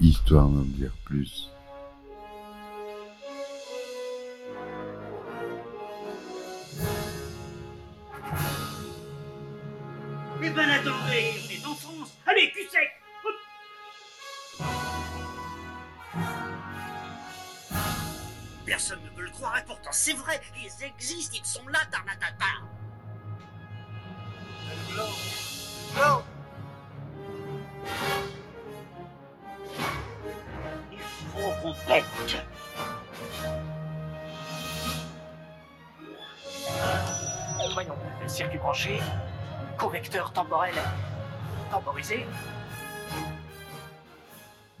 histoire d'en dire plus. Eh ben attendez, on est en France. Allez, cul sec. Personne ne peut le croire et pourtant c'est vrai, ils existent, ils sont là,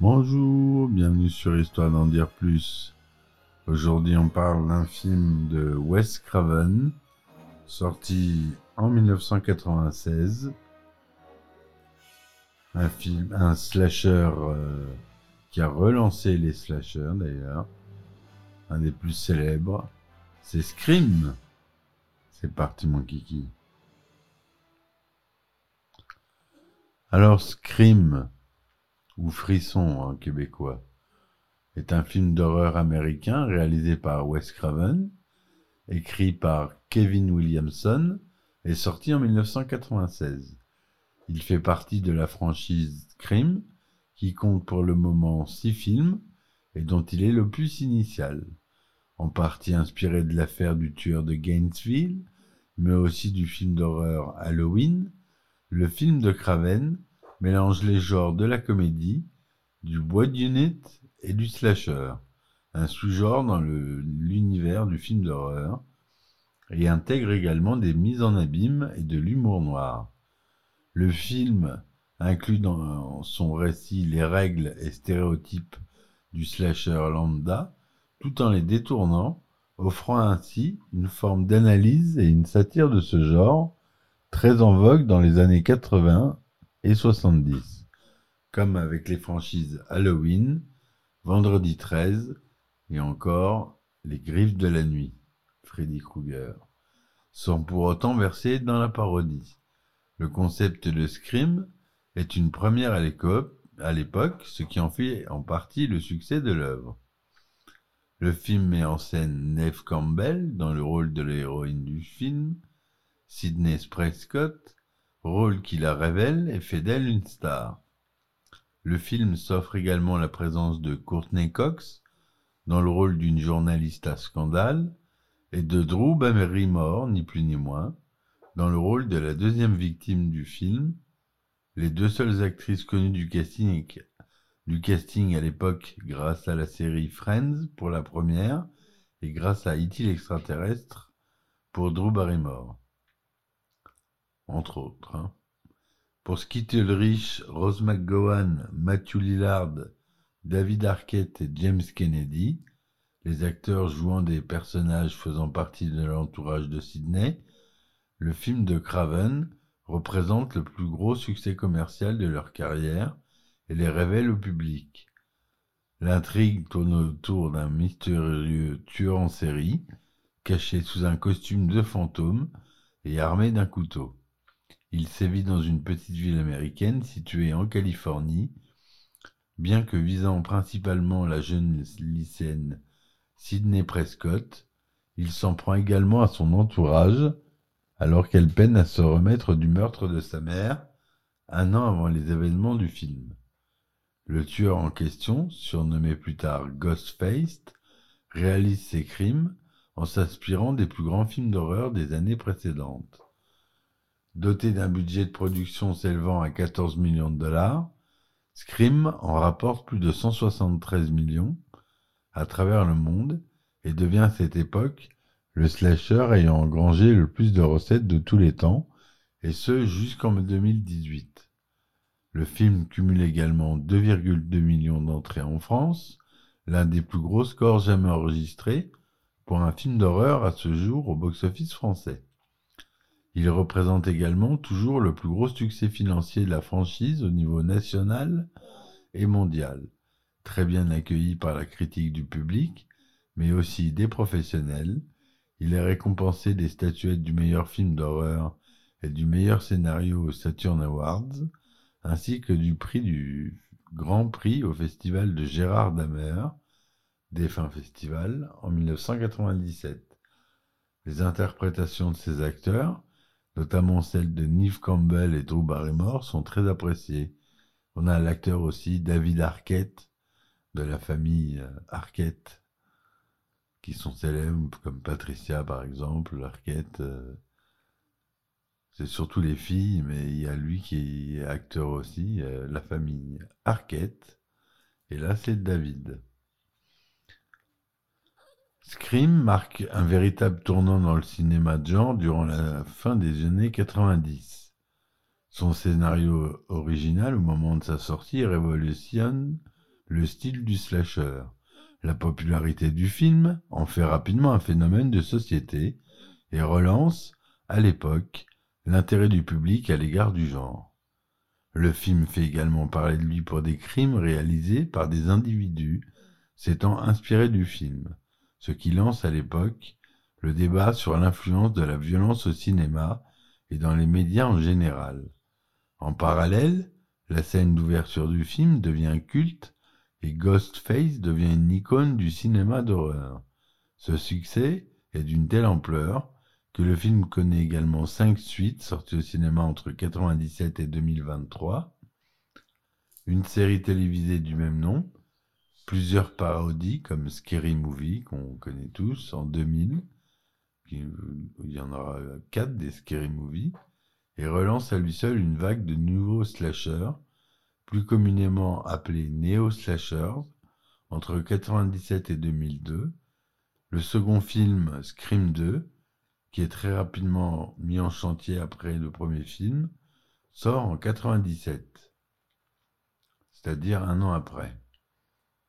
Bonjour, bienvenue sur Histoire d'en dire plus. Aujourd'hui, on parle d'un film de Wes Craven, sorti en 1996. Un film, un slasher euh, qui a relancé les slashers d'ailleurs. Un des plus célèbres. C'est Scream. C'est parti mon kiki. Alors Scream, ou Frisson en québécois, est un film d'horreur américain réalisé par Wes Craven, écrit par Kevin Williamson et sorti en 1996. Il fait partie de la franchise Scream, qui compte pour le moment six films et dont il est l'opus initial, en partie inspiré de l'affaire du tueur de Gainesville, mais aussi du film d'horreur Halloween. Le film de Craven mélange les genres de la comédie, du bois unit et du slasher, un sous-genre dans l'univers du film d'horreur, et intègre également des mises en abîme et de l'humour noir. Le film inclut dans son récit les règles et stéréotypes du slasher lambda, tout en les détournant, offrant ainsi une forme d'analyse et une satire de ce genre, très en vogue dans les années 80 et 70, comme avec les franchises Halloween, Vendredi 13 et encore Les Griffes de la Nuit, Freddy Krueger, sans pour autant verser dans la parodie. Le concept de Scream est une première à l'époque, ce qui en fait en partie le succès de l'œuvre. Le film met en scène Neve Campbell dans le rôle de l'héroïne du film, Sidney Prescott, rôle qui la révèle et fait d'elle une star. Le film s'offre également la présence de Courtney Cox dans le rôle d'une journaliste à scandale et de Drew Barrymore, ni plus ni moins, dans le rôle de la deuxième victime du film, les deux seules actrices connues du casting, du casting à l'époque grâce à la série Friends pour la première et grâce à E.T. l'extraterrestre pour Drew Barrymore. Entre autres. hein. Pour Skeet Ulrich, Rose McGowan, Matthew Lillard, David Arquette et James Kennedy, les acteurs jouant des personnages faisant partie de l'entourage de Sydney, le film de Craven représente le plus gros succès commercial de leur carrière et les révèle au public. L'intrigue tourne autour d'un mystérieux tueur en série, caché sous un costume de fantôme et armé d'un couteau. Il sévit dans une petite ville américaine située en Californie, bien que visant principalement la jeune lycéenne Sidney Prescott, il s'en prend également à son entourage, alors qu'elle peine à se remettre du meurtre de sa mère, un an avant les événements du film. Le tueur en question, surnommé plus tard Ghostface, réalise ses crimes en s'inspirant des plus grands films d'horreur des années précédentes. Doté d'un budget de production s'élevant à 14 millions de dollars, Scream en rapporte plus de 173 millions à travers le monde et devient à cette époque le slasher ayant engrangé le plus de recettes de tous les temps, et ce jusqu'en 2018. Le film cumule également 2,2 millions d'entrées en France, l'un des plus gros scores jamais enregistrés pour un film d'horreur à ce jour au box-office français. Il représente également toujours le plus gros succès financier de la franchise au niveau national et mondial, très bien accueilli par la critique du public, mais aussi des professionnels. Il est récompensé des statuettes du meilleur film d'horreur et du meilleur scénario aux Saturn Awards, ainsi que du prix du Grand Prix au festival de Gérard Damer, défunt festival, en 1997. Les interprétations de ces acteurs, notamment celles de Neve Campbell et Drew Barrymore, sont très appréciées. On a l'acteur aussi David Arquette, de la famille euh, Arquette, qui sont célèbres, comme Patricia par exemple, Arquette. euh, c'est surtout les filles, mais il y a lui qui est acteur aussi, euh, la famille Arquette. Et là, c'est David. Scream marque un véritable tournant dans le cinéma de genre durant la fin des années 90. Son scénario original, au moment de sa sortie, révolutionne le style du slasher. La popularité du film en fait rapidement un phénomène de société et relance, à l'époque, l'intérêt du public à l'égard du genre. Le film fait également parler de lui pour des crimes réalisés par des individus s'étant inspirés du film, ce qui lance à l'époque le débat sur l'influence de la violence au cinéma et dans les médias en général. En parallèle, la scène d'ouverture du film devient culte et Ghostface devient une icône du cinéma d'horreur. Ce succès est d'une telle ampleur que le film connaît également cinq suites sorties au cinéma entre 1997 et 2023, une série télévisée du même nom, plusieurs parodies comme Scary Movie qu'on connaît tous en 2000, qui- il y en aura quatre des Scary Movie, et relance à lui seul une vague de nouveaux slashers, plus communément appelés néo-slashers, entre 1997 et 2002. Le second film, Scream 2, qui est très rapidement mis en chantier après le premier film, sort en 97, c'est-à-dire un an après.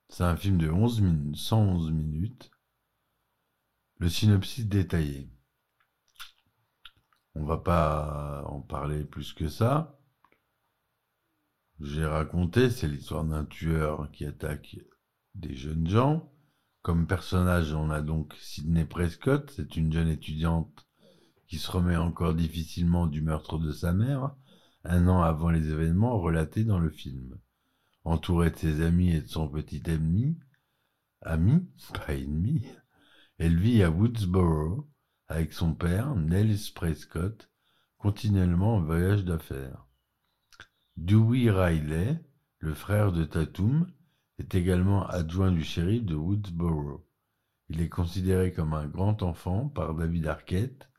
C'est un film de 11 min- 111 minutes. Le synopsis détaillé. On va pas en parler plus que ça. J'ai raconté, c'est l'histoire d'un tueur qui attaque des jeunes gens. Comme personnage, on a donc Sidney Prescott, c'est une jeune étudiante qui se remet encore difficilement du meurtre de sa mère, un an avant les événements relatés dans le film. Entourée de ses amis et de son petit ennemi, ami, pas ennemi, elle vit à Woodsboro avec son père, Nels Prescott, continuellement en voyage d'affaires. Dewey Riley, le frère de Tatum, est également adjoint du shérif de Woodsboro. Il est considéré comme un grand enfant par David Arquette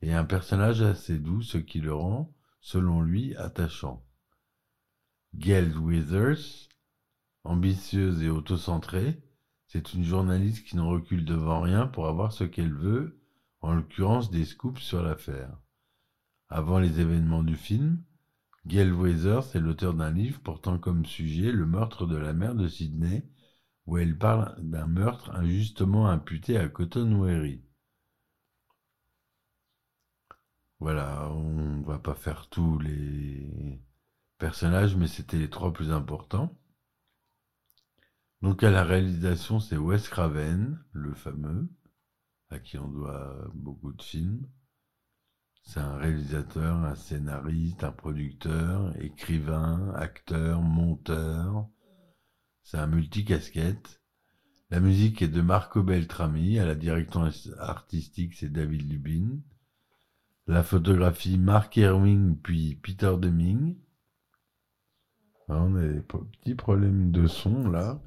et un personnage assez doux, ce qui le rend, selon lui, attachant. Gail Withers, ambitieuse et autocentrée, c'est une journaliste qui ne recule devant rien pour avoir ce qu'elle veut, en l'occurrence des scoops sur l'affaire. Avant les événements du film, Gail est l'auteur d'un livre portant comme sujet le meurtre de la mère de Sydney, où elle parle d'un meurtre injustement imputé à Cotton Weary. Voilà, on va pas faire tous les personnages, mais c'était les trois plus importants. Donc à la réalisation, c'est Wes Craven, le fameux, à qui on doit beaucoup de films. C'est un réalisateur, un scénariste, un producteur, écrivain, acteur, monteur. C'est un multicasquette. La musique est de Marco Beltrami, à la direction artistique c'est David Lubin. La photographie Mark Erwin puis Peter Deming. Ah, on a des petits problèmes de son là.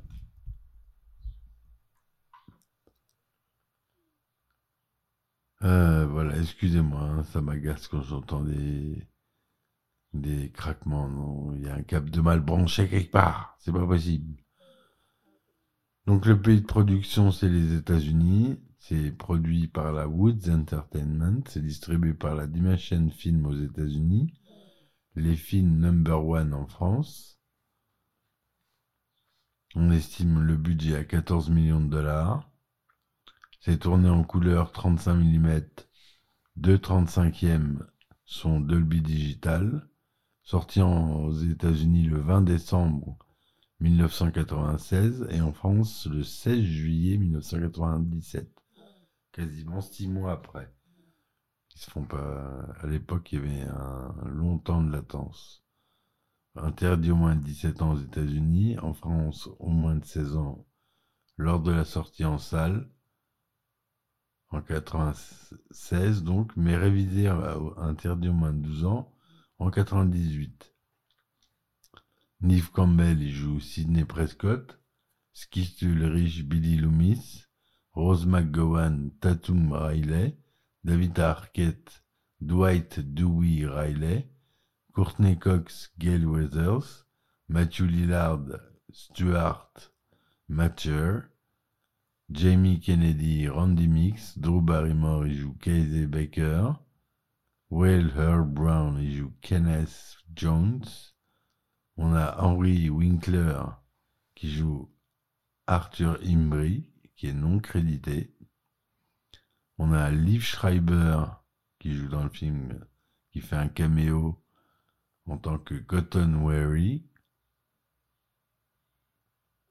Euh, voilà, excusez-moi, hein, ça m'agace quand j'entends des, des craquements. Non, il y a un câble de mal branché quelque part, c'est pas possible. Donc le pays de production, c'est les États-Unis. C'est produit par la Woods Entertainment. C'est distribué par la Dimension Film aux États-Unis. Les films number one en France. On estime le budget à 14 millions de dollars. C'est tourné en couleur 35 mm. Deux 35e sont Dolby Digital. Sorti aux États-Unis le 20 décembre 1996 et en France le 16 juillet 1997. Quasiment six mois après. Font pas. À l'époque, il y avait un long temps de latence. interdit au moins de 17 ans aux États-Unis, en France au moins de 16 ans lors de la sortie en salle en 96 donc, mais révisé à interdit au moins de 12 ans en 98. Neve Campbell y joue Sidney Prescott, Skis Ulrich Billy Loomis, Rose McGowan Tatum Riley, David Arquette Dwight Dewey Riley, Courtney Cox Gail Weathers, Matthew Lillard Stuart Matcher, Jamie Kennedy Randy Mix, Drew Barrymore y joue Casey Baker, Will Herb Brown y joue Kenneth Jones, on a Henry Winkler qui joue Arthur Imbri, qui est non crédité. On a Liv Schreiber qui joue dans le film, qui fait un caméo en tant que Cotton Wary.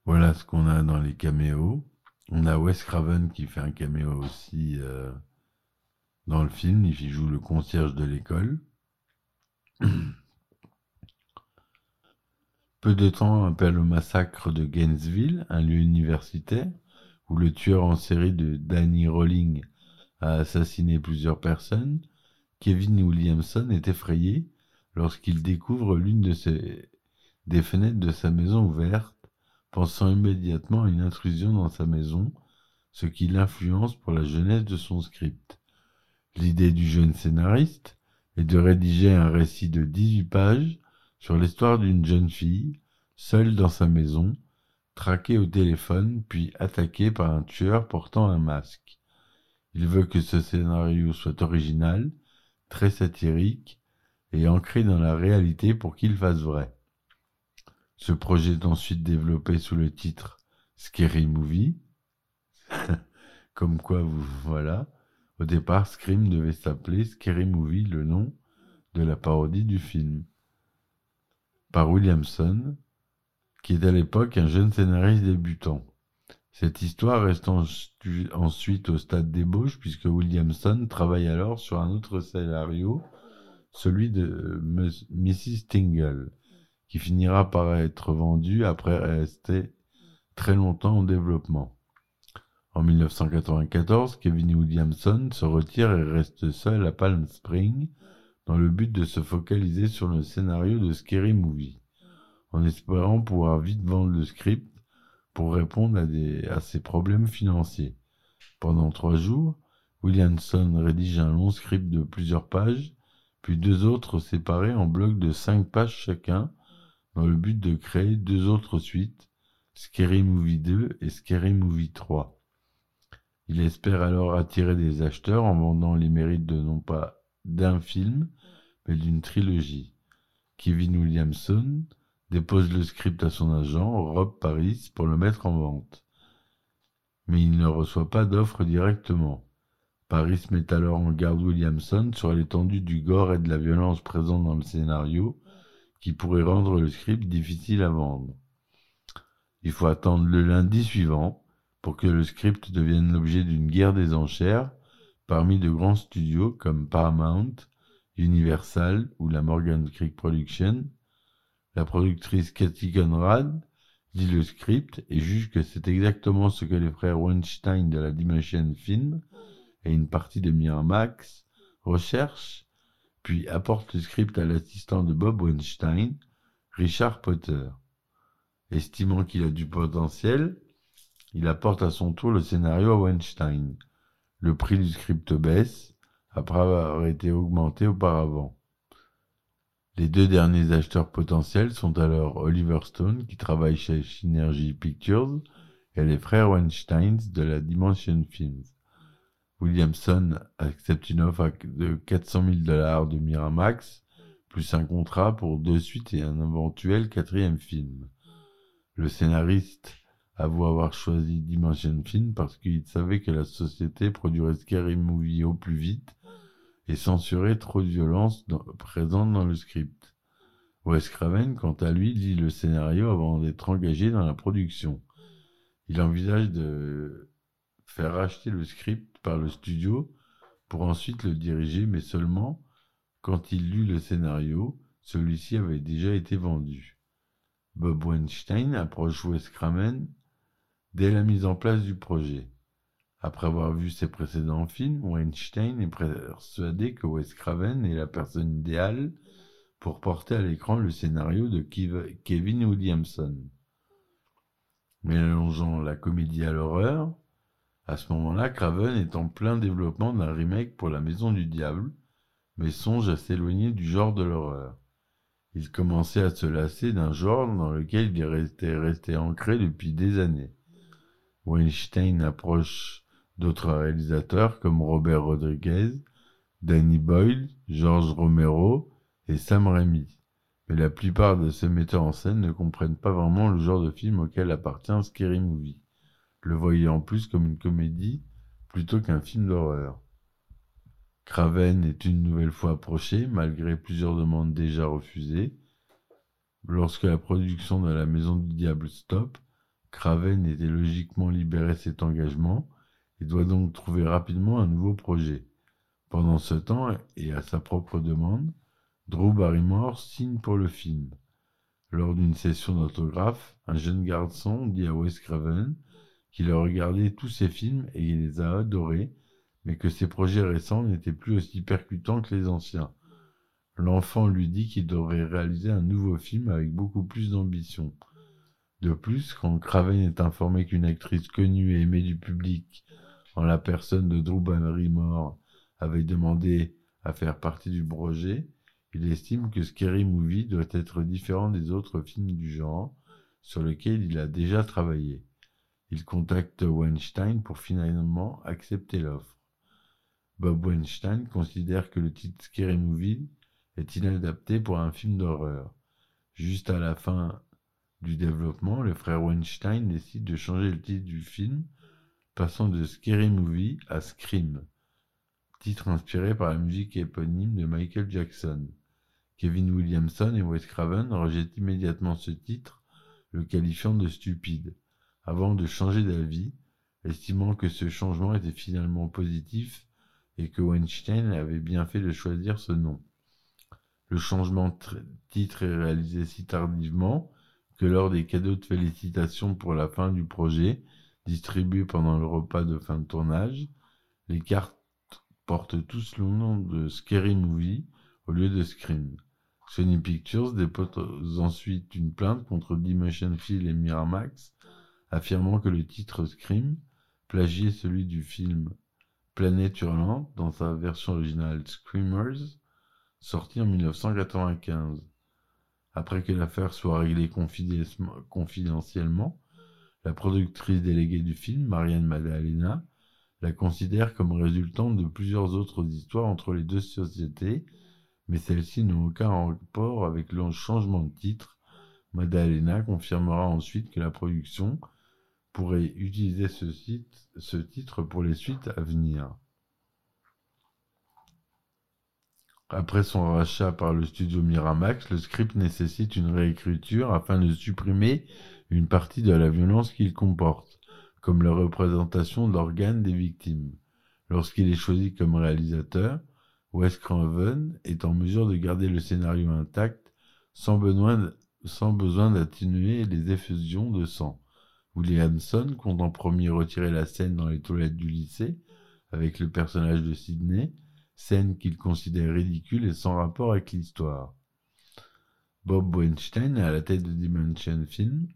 Voilà ce qu'on a dans les caméos. On a Wes Craven qui fait un caméo aussi euh, dans le film. Il joue le concierge de l'école. Peu de temps après le massacre de Gainesville, un lieu universitaire, où le tueur en série de Danny Rolling a assassiné plusieurs personnes, Kevin Williamson est effrayé lorsqu'il découvre l'une des fenêtres de sa maison ouverte, pensant immédiatement à une intrusion dans sa maison, ce qui l'influence pour la jeunesse de son script. L'idée du jeune scénariste est de rédiger un récit de 18 pages sur l'histoire d'une jeune fille, seule dans sa maison, traquée au téléphone, puis attaquée par un tueur portant un masque. Il veut que ce scénario soit original, très satirique et ancré dans la réalité pour qu'il fasse vrai. Ce projet est ensuite développé sous le titre Scary Movie. Comme quoi, vous voilà. Au départ, Scream devait s'appeler Scary Movie, le nom de la parodie du film par Williamson, qui est à l'époque un jeune scénariste débutant. Cette histoire reste ensuite au stade d'ébauche puisque Williamson travaille alors sur un autre scénario, celui de Mrs. Tingle, qui finira par être vendu après rester très longtemps en développement. En 1994, Kevin Williamson se retire et reste seul à Palm Springs dans le but de se focaliser sur le scénario de Scary Movie, en espérant pouvoir vite vendre le script pour répondre à, ses problèmes financiers. Pendant trois jours, Williamson rédige un long script de plusieurs pages, puis deux autres séparés en blocs de cinq pages chacun, dans le but de créer deux autres suites, Scary Movie 2 et Scary Movie 3. Il espère alors attirer des acheteurs en vendant les mérites de non pas d'un film, mais d'une trilogie. Kevin Williamson dépose le script à son agent, Rob Paris, pour le mettre en vente. Mais il ne reçoit pas d'offre directement. Paris met alors en garde Williamson sur l'étendue du gore et de la violence présents dans le scénario, qui pourrait rendre le script difficile à vendre. Il faut attendre le lundi suivant pour que le script devienne l'objet d'une guerre des enchères parmi de grands studios comme Paramount, Universal ou la Morgan Creek Production, la productrice Cathy Conrad lit le script et juge que c'est exactement ce que les frères Weinstein de la Dimension Film et une partie de Miramax recherchent, puis apporte le script à l'assistant de Bob Weinstein, Richard Potter. Estimant qu'il a du potentiel, il apporte à son tour le scénario à Weinstein. Le prix du script baisse, après avoir été augmenté auparavant. Les deux derniers acheteurs potentiels sont alors Oliver Stone, qui travaille chez Synergy Pictures, et les frères Weinstein de la Dimension Films. Williamson accepte une offre de 400 000 dollars de Miramax, plus un contrat pour deux suites et un éventuel quatrième film. Le scénariste avoue avoir choisi Dimension Film parce qu'il savait que la société produirait Scary Movie au plus vite et censurer trop de violence présente dans le script. Wes Craven, quant à lui, lit le scénario avant d'être engagé dans la production. Il envisage de faire racheter le script par le studio pour ensuite le diriger, mais seulement quand il lut le scénario, celui-ci avait déjà été vendu. Bob Weinstein approche Wes Craven dès la mise en place du projet. Après avoir vu ses précédents films, Weinstein est persuadé que Wes Craven est la personne idéale pour porter à l'écran le scénario de Kevin Williamson. Mélangeant la comédie à l'horreur, à ce moment-là, Craven est en plein développement d'un remake pour La Maison du Diable, mais songe à s'éloigner du genre de l'horreur. Il commençait à se lasser d'un genre dans lequel il était resté ancré depuis des années. Weinstein approche d'autres réalisateurs comme Robert Rodriguez, Danny Boyle, George Romero et Sam Raimi. Mais la plupart de ces metteurs en scène ne comprennent pas vraiment le genre de film auquel appartient Scary Movie, le voyant plus comme une comédie plutôt qu'un film d'horreur. Craven est une nouvelle fois approché, malgré plusieurs demandes déjà refusées. Lorsque la production de La Maison du Diable stoppe, Craven était logiquement libéré cet engagement et doit donc trouver rapidement un nouveau projet. Pendant ce temps, et à sa propre demande, Drew Barrymore signe pour le film. Lors d'une session d'autographe, un jeune garçon dit à Wes Craven qu'il a regardé tous ses films et il les a adorés mais que ses projets récents n'étaient plus aussi percutants que les anciens. L'enfant lui dit qu'il devrait réaliser un nouveau film avec beaucoup plus d'ambition. De plus, quand Craven est informé qu'une actrice connue et aimée du public, en la personne de Drew Barrymore, avait demandé à faire partie du projet, il estime que Scary Movie doit être différent des autres films du genre sur lesquels il a déjà travaillé. Il contacte Weinstein pour finalement accepter l'offre. Bob Weinstein considère que le titre Scary Movie est inadapté pour un film d'horreur. Juste à la fin du développement, le frère Weinstein décide de changer le titre du film, passant de Scary Movie à Scream, titre inspiré par la musique éponyme de Michael Jackson. Kevin Williamson et Wes Craven rejettent immédiatement ce titre, le qualifiant de stupide, avant de changer d'avis, estimant que ce changement était finalement positif et que Weinstein avait bien fait de choisir ce nom. Le changement de titre est réalisé si tardivement que lors des cadeaux de félicitations pour la fin du projet, distribués pendant le repas de fin de tournage, les cartes portent tous le nom de Scary Movie au lieu de Scream. Sony Pictures dépose ensuite une plainte contre Dimension Film et Miramax, affirmant que le titre Scream plagiait celui du film Planète Hurlante dans sa version originale Screamers, sorti en 1995. Après que l'affaire soit réglée confidentiellement, la productrice déléguée du film, Marianne Maddalena, la considère comme résultante de plusieurs autres histoires entre les deux sociétés, mais celles-ci n'ont aucun rapport avec le changement de titre. Maddalena confirmera ensuite que la production pourrait utiliser ce, titre pour les suites à venir. Après son rachat par le studio Miramax, le script nécessite une réécriture afin de supprimer une partie de la violence qu'il comporte, comme la représentation d'organes des victimes. Lorsqu'il est choisi comme réalisateur, Wes Craven est en mesure de garder le scénario intact sans besoin d'atténuer les effusions de sang. Williamson compte en premier retirer la scène dans les toilettes du lycée avec le personnage de Sidney, scène qu'il considère ridicule et sans rapport avec l'histoire. Bob Weinstein, à la tête de Dimension Film,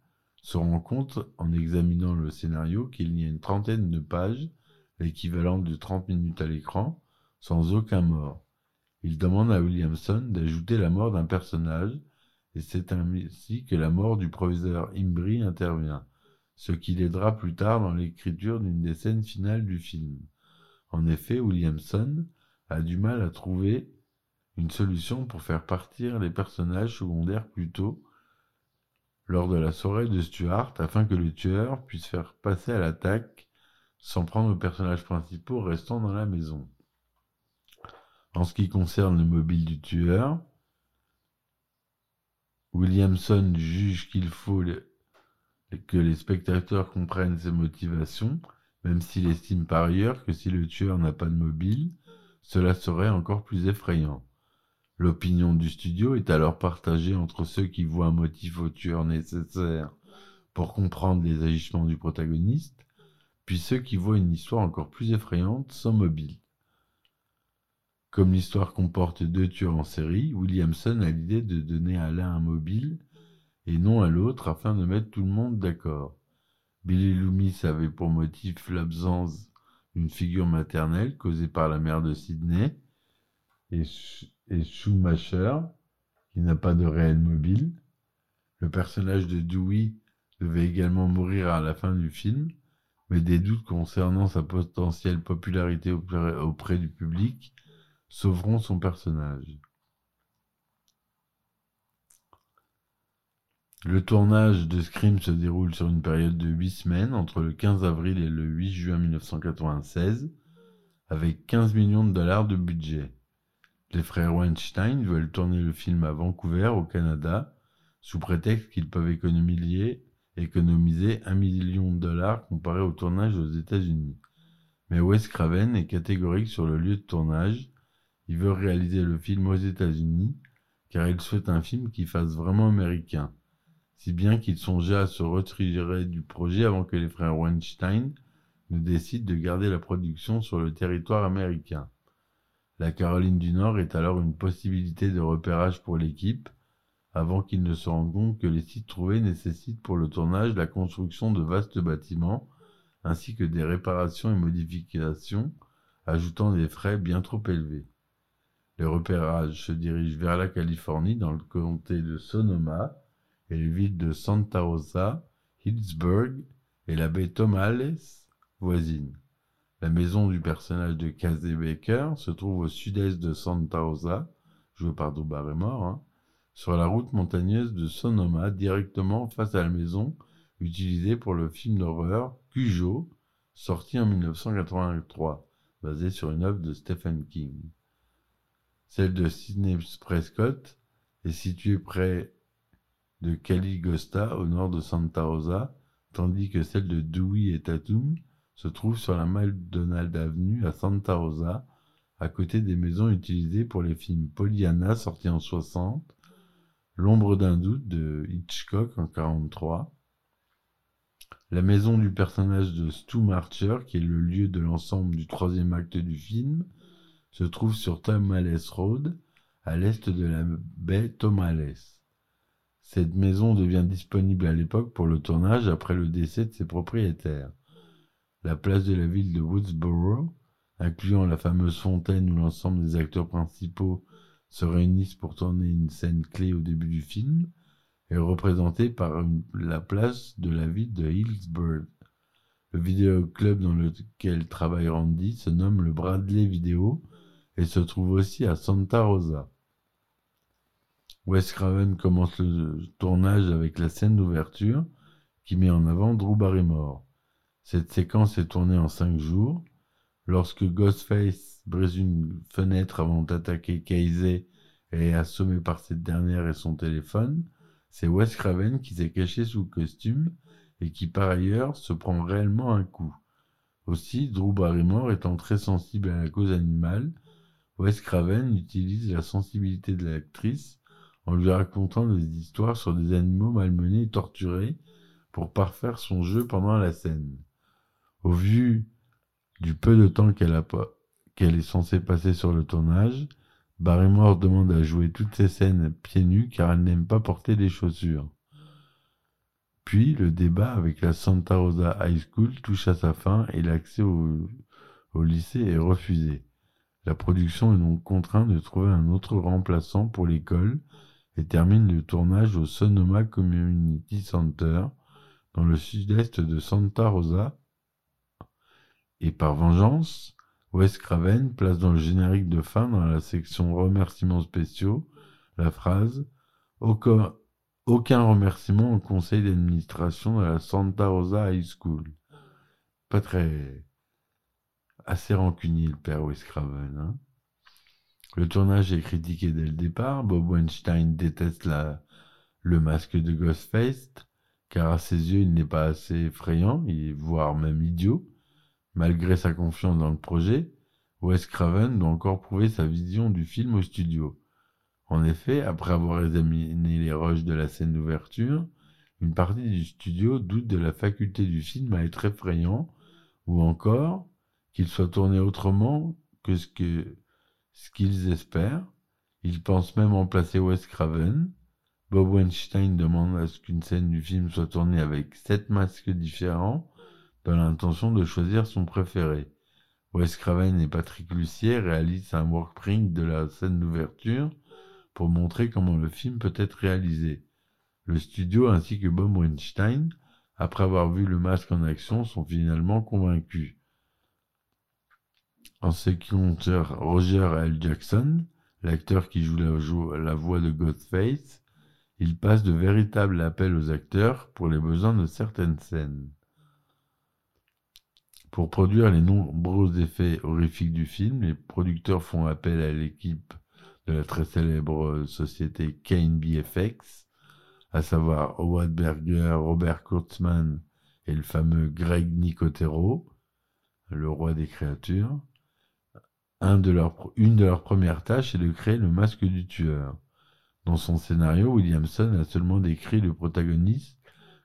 se rend compte en examinant le scénario qu'il y a une trentaine de pages, l'équivalent de 30 minutes à l'écran, sans aucun mort. Il demande à Williamson d'ajouter la mort d'un personnage, et c'est ainsi que la mort du professeur Imbri intervient ce qui l'aidera plus tard dans l'écriture d'une des scènes finales du film. En effet, Williamson a du mal à trouver une solution pour faire partir les personnages secondaires plus tôt lors de la soirée de Stuart afin que le tueur puisse faire passer à l'attaque sans prendre les personnages principaux restant dans la maison. En ce qui concerne le mobile du tueur, Williamson juge qu'il faut que les spectateurs comprennent ses motivations, même s'il estime par ailleurs que si le tueur n'a pas de mobile, cela serait encore plus effrayant. L'opinion du studio est alors partagée entre ceux qui voient un motif au tueur nécessaire pour comprendre les agissements du protagoniste, puis ceux qui voient une histoire encore plus effrayante sans mobile. Comme l'histoire comporte deux tueurs en série, Williamson a l'idée de donner à l'un un mobile et non à l'autre afin de mettre tout le monde d'accord. Billy Loomis avait pour motif l'absence d'une figure maternelle causée par la mère de Sydney et, et Schumacher, qui n'a pas de réel mobile. Le personnage de Dewey devait également mourir à la fin du film, mais des doutes concernant sa potentielle popularité auprès du public sauveront son personnage. Le tournage de Scream se déroule sur une période de 8 semaines entre le 15 avril et le 8 juin 1996 avec 15 millions de dollars de budget. Les frères Weinstein veulent tourner le film à Vancouver au Canada sous prétexte qu'ils peuvent économiser, économiser 1 million de dollars comparé au tournage aux États-Unis. Mais Wes Craven est catégorique sur le lieu de tournage il veut réaliser le film aux États-Unis, car il souhaite un film qui fasse vraiment américain, si bien qu'il songeait à se retirer du projet avant que les frères Weinstein ne décident de garder la production sur le territoire américain. La Caroline du Nord est alors une possibilité de repérage pour l'équipe, avant qu'ils ne se rendent compte que les sites trouvés nécessitent pour le tournage la construction de vastes bâtiments, ainsi que des réparations et modifications, ajoutant des frais bien trop élevés. Les repérages se dirigent vers la Californie dans le comté de Sonoma et les villes de Santa Rosa, Hillsburg et la baie Tomales voisine. La maison du personnage de Casey Baker se trouve au sud-est de Santa Rosa, joué par Drew hein, sur la route montagneuse de Sonoma, directement face à la maison utilisée pour le film d'horreur Cujo, sorti en 1983, basé sur une œuvre de Stephen King. Celle de Sidney Prescott est située près de Caligosta, au nord de Santa Rosa, tandis que celle de Dewey et Tatum se trouve sur la McDonald Avenue à Santa Rosa, à côté des maisons utilisées pour les films Pollyanna sorti en 60, L'ombre d'un doute de Hitchcock en 43, la maison du personnage de Stu Marcher, qui est le lieu de l'ensemble du troisième acte du film, se trouve sur Tomales Road, à l'est de la baie Tomales. Cette maison devient disponible à l'époque pour le tournage après le décès de ses propriétaires. La place de la ville de Woodsboro, incluant la fameuse fontaine où l'ensemble des acteurs principaux se réunissent pour tourner une scène clé au début du film, est représentée par la place de la ville de Hillsburg. Le vidéoclub dans lequel travaille Randy se nomme le Bradley Video et se trouve aussi à Santa Rosa. Wes Craven commence le tournage avec la scène d'ouverture qui met en avant Drew Barrymore. Cette séquence est tournée en cinq jours. Lorsque Ghostface brise une fenêtre avant d'attaquer Casey et est assommé par cette dernière et son téléphone, c'est Wes Craven qui s'est caché sous le costume et qui par ailleurs se prend réellement un coup. Aussi, Drew Barrymore étant très sensible à la cause animale, Wes Craven utilise la sensibilité de l'actrice en lui racontant des histoires sur des animaux malmenés et torturés pour parfaire son jeu pendant la scène. Au vu du peu de temps qu'elle est censée passer sur le tournage, Barrymore demande à jouer toutes ces scènes pieds nus car elle n'aime pas porter des chaussures. Puis le débat avec la Santa Rosa High School touche à sa fin et l'accès au lycée est refusé. La production est donc contrainte de trouver un autre remplaçant pour l'école et termine le tournage au Sonoma Community Center dans le sud-est de Santa Rosa. Et par vengeance, Wes Craven place dans le générique de fin, dans la section remerciements spéciaux, la phrase aucun, remerciement au conseil d'administration de la Santa Rosa High School. Pas très assez rancunier, le père Wes Craven. Hein. Le tournage est critiqué dès le départ. Bob Weinstein déteste le masque de Ghostface, car à ses yeux, il n'est pas assez effrayant, voire même idiot. Malgré sa confiance dans le projet, Wes Craven doit encore prouver sa vision du film au studio. En effet, après avoir examiné les rushs de la scène d'ouverture, une partie du studio doute de la faculté du film à être effrayant, ou encore qu'il soit tourné autrement que ce que ce qu'ils espèrent. Ils pensent même remplacer Wes Craven. Bob Weinstein demande à ce qu'une scène du film soit tournée avec sept masques différents, dans l'intention de choisir son préféré. Wes Craven et Patrick Lucier réalisent un workprint de la scène d'ouverture pour montrer comment le film peut être réalisé. Le studio ainsi que Bob Weinstein, après avoir vu le masque en action, sont finalement convaincus. En ce Roger L. Jackson, l'acteur qui joue la, voix de Ghostface, il passe de véritables appels aux acteurs pour les besoins de certaines scènes. Pour produire les nombreux effets horrifiques du film, les producteurs font appel à l'équipe de la très célèbre société Kane BFX, à savoir Howard Berger, Robert Kurtzman et le fameux Greg Nicotero, le roi des créatures. Une de leurs premières tâches est de créer le masque du tueur. Dans son scénario, Williamson a seulement décrit le protagoniste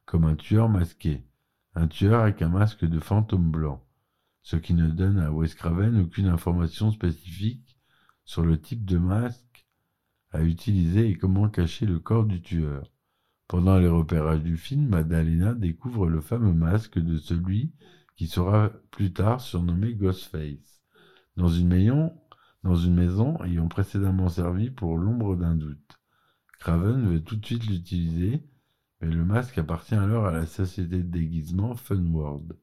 comme un tueur masqué un tueur avec un masque de fantôme blanc, ce qui ne donne à Wes Craven aucune information spécifique sur le type de masque à utiliser et comment cacher le corps du tueur. Pendant les repérages du film, Madalena découvre le fameux masque de celui qui sera plus tard surnommé Ghostface, dans une maison, ayant précédemment servi pour l'ombre d'un doute. Craven veut tout de suite l'utiliser mais le masque appartient alors à la société de déguisement Funworld.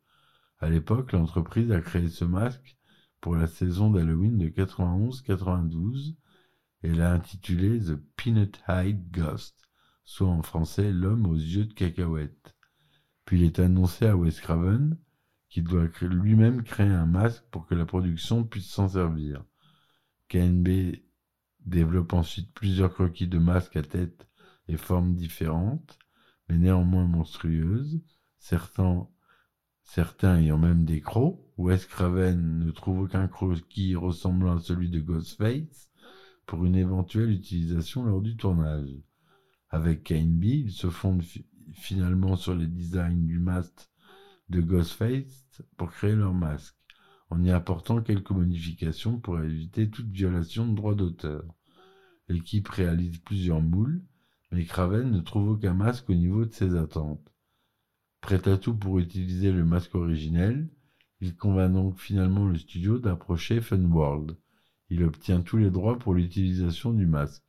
À l'époque, l'entreprise a créé ce masque pour la saison d'Halloween de 91-92 et l'a intitulé The Peanut Hide Ghost, soit en français l'homme aux yeux de cacahuète. Puis il est annoncé à Wes Craven qu'il doit lui-même créer un masque pour que la production puisse s'en servir. KNB développe ensuite plusieurs croquis de masques à tête et formes différentes mais néanmoins monstrueuses, certains, certains ayant même des crocs. Wes Craven ne trouve aucun croquis ressemblant à celui de Ghostface pour une éventuelle utilisation lors du tournage. Avec KNB, il se fonde finalement sur les designs du masque de Ghostface pour créer leur masque, en y apportant quelques modifications pour éviter toute violation de droit d'auteur. L'équipe réalise plusieurs moules, mais Craven ne trouve aucun masque au niveau de ses attentes. Prêt à tout pour utiliser le masque originel, il convainc donc finalement le studio d'approcher Funworld. Il obtient tous les droits pour l'utilisation du masque,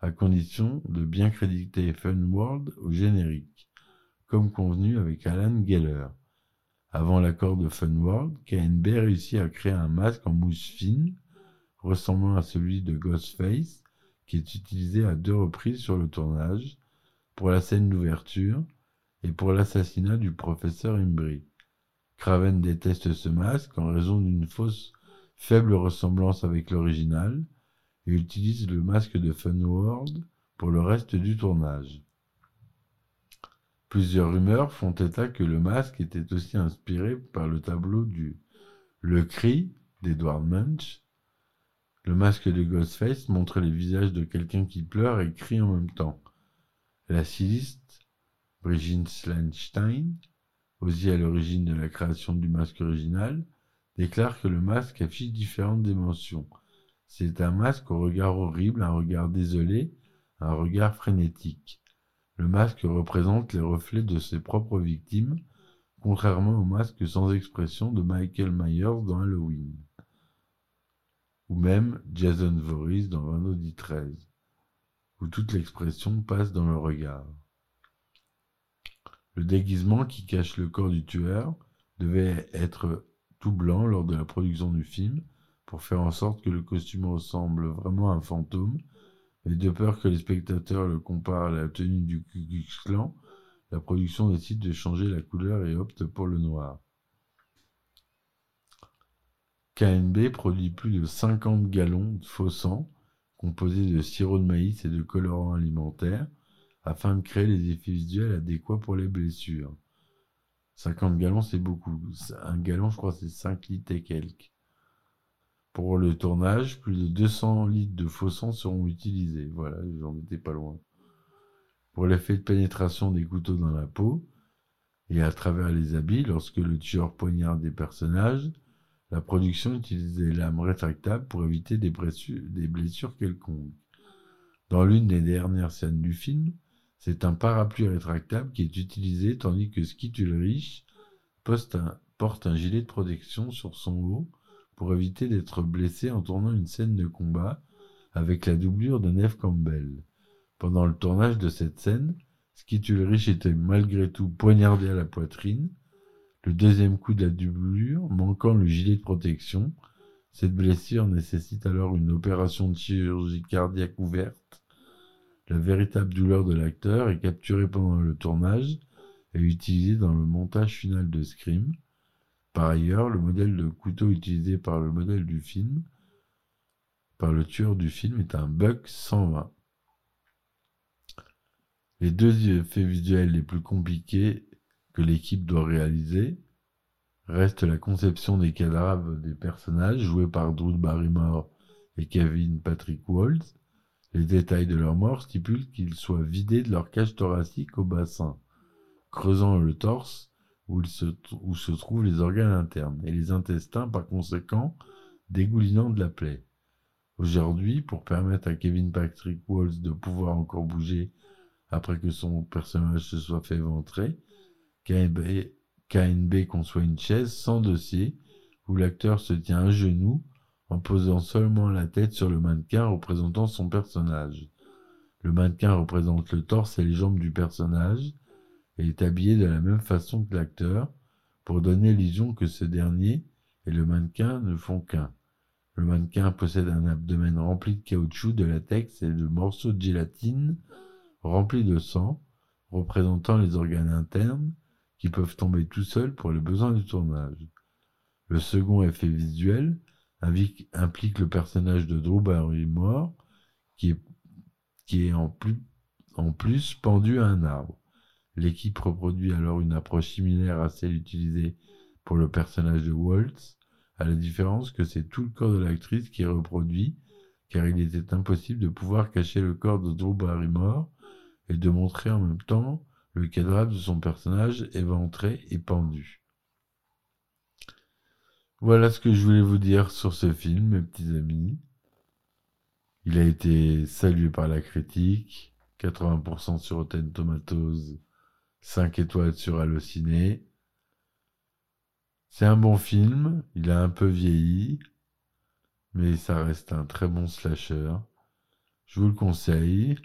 à condition de bien créditer Funworld au générique, comme convenu avec Alan Geller. Avant l'accord de Funworld, KNB réussit à créer un masque en mousse fine, ressemblant à celui de Ghostface, qui est utilisé à deux reprises sur le tournage, pour la scène d'ouverture et pour l'assassinat du professeur Imbri. Craven déteste ce masque en raison d'une fausse faible ressemblance avec l'original et utilise le masque de Funworld pour le reste du tournage. Plusieurs rumeurs font état que le masque était aussi inspiré par le tableau du Le Cri d'Edward Munch le masque de Ghostface montre les visages de quelqu'un qui pleure et crie en même temps. La styliste, Brigitte Slenstein, aussi à l'origine de la création du masque original, déclare que le masque affiche différentes dimensions. C'est un masque au regard horrible, un regard désolé, un regard frénétique. Le masque représente les reflets de ses propres victimes, contrairement au masque sans expression de Michael Myers dans Halloween ou même Jason Voorhees dans Vendredi 13, où toute l'expression passe dans le regard. Le déguisement qui cache le corps du tueur devait être tout blanc lors de la production du film pour faire en sorte que le costume ressemble vraiment à un fantôme, mais de peur que les spectateurs le comparent à la tenue du Ku Klux la production décide de changer la couleur et opte pour le noir. KNB produit plus de 50 gallons de faux sang composés de sirop de maïs et de colorants alimentaires afin de créer les effets visuels adéquats pour les blessures. 50 gallons, c'est beaucoup. Un gallon, je crois, c'est 5 litres et quelques. Pour le tournage, plus de 200 litres de faux sang seront utilisés. Voilà, j'en étais pas loin. Pour l'effet de pénétration des couteaux dans la peau et à travers les habits, lorsque le tueur poignarde des personnages, la production utilisait lames rétractables pour éviter des blessures, des quelconques. Dans l'une des dernières scènes du film, c'est un parapluie rétractable qui est utilisé tandis que Skit Ulrich porte un, porte un gilet de protection sur son haut pour éviter d'être blessé en tournant une scène de combat avec la doublure de Neve Campbell. Pendant le tournage de cette scène, Skit Ulrich était malgré tout poignardé à la poitrine, le deuxième coup de la doublure manquant le gilet de protection. Cette blessure nécessite alors une opération de chirurgie cardiaque ouverte. La véritable douleur de l'acteur est capturée pendant le tournage et utilisée dans le montage final de Scream. Par ailleurs, le modèle de couteau utilisé par le modèle du film, par le tueur du film, est un Buck 120. Les deux effets visuels les plus compliqués que l'équipe doit réaliser restent la conception des cadavres des personnages joués par Drew Barrymore et Kevin Patrick Waltz. Les détails de leur mort stipulent qu'ils soient vidés de leur cage thoracique au bassin, creusant le torse où, se, trouvent les organes internes et les intestins par conséquent dégoulinant de la plaie. Aujourd'hui, pour permettre à Kevin Patrick Waltz de pouvoir encore bouger après que son personnage se soit fait ventrer, KNB, KNB conçoit une chaise sans dossier où l'acteur se tient à genoux en posant seulement la tête sur le mannequin représentant son personnage. Le mannequin représente le torse et les jambes du personnage et est habillé de la même façon que l'acteur pour donner l'illusion que ce dernier et le mannequin ne font qu'un. Le mannequin possède un abdomen rempli de caoutchouc, de latex et de morceaux de gélatine remplis de sang, représentant les organes internes qui peuvent tomber tout seuls pour les besoins du tournage. Le second effet visuel implique le personnage de Drew Barrymore qui est, qui est en, plus, en plus pendu à un arbre. L'équipe reproduit alors une approche similaire à celle utilisée pour le personnage de Waltz, à la différence que c'est tout le corps de l'actrice qui est reproduit, car il était impossible de pouvoir cacher le corps de Drew Barrymore et de montrer en même temps le cadavre de son personnage éventré et pendu. Voilà ce que je voulais vous dire sur ce film, mes petits amis. Il a été salué par la critique, 80% sur Rotten Tomatoes, 5 étoiles sur Allociné. C'est un bon film, il a un peu vieilli, mais ça reste un très bon slasher. Je vous le conseille.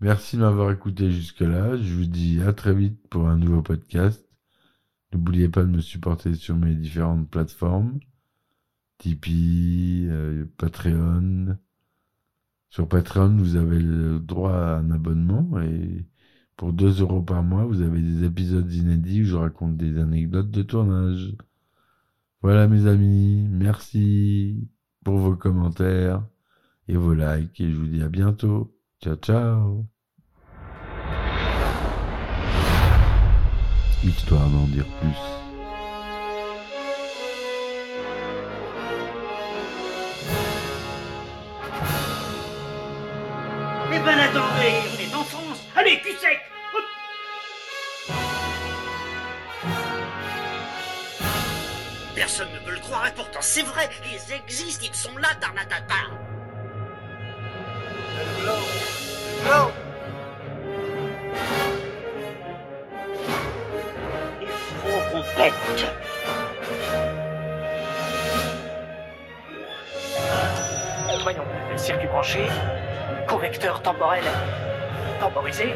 Merci de m'avoir écouté jusque-là. Je vous dis à très vite pour un nouveau podcast. N'oubliez pas de me supporter sur mes différentes plateformes. Tipeee, euh, Patreon. Sur Patreon, vous avez le droit à un abonnement et pour 2 euros par mois, vous avez des épisodes inédits où je raconte des anecdotes de tournage. Voilà mes amis, merci pour vos commentaires et vos likes et je vous dis à bientôt. Ciao ciao Histoire d'en dire plus. Eh ben attendez, on est en France Allez, cul sec Personne ne peut le croire et pourtant c'est vrai, ils existent, ils sont là, Tarnatata. Il faut Voyons, circuit branché, correcteur temporel temporisé,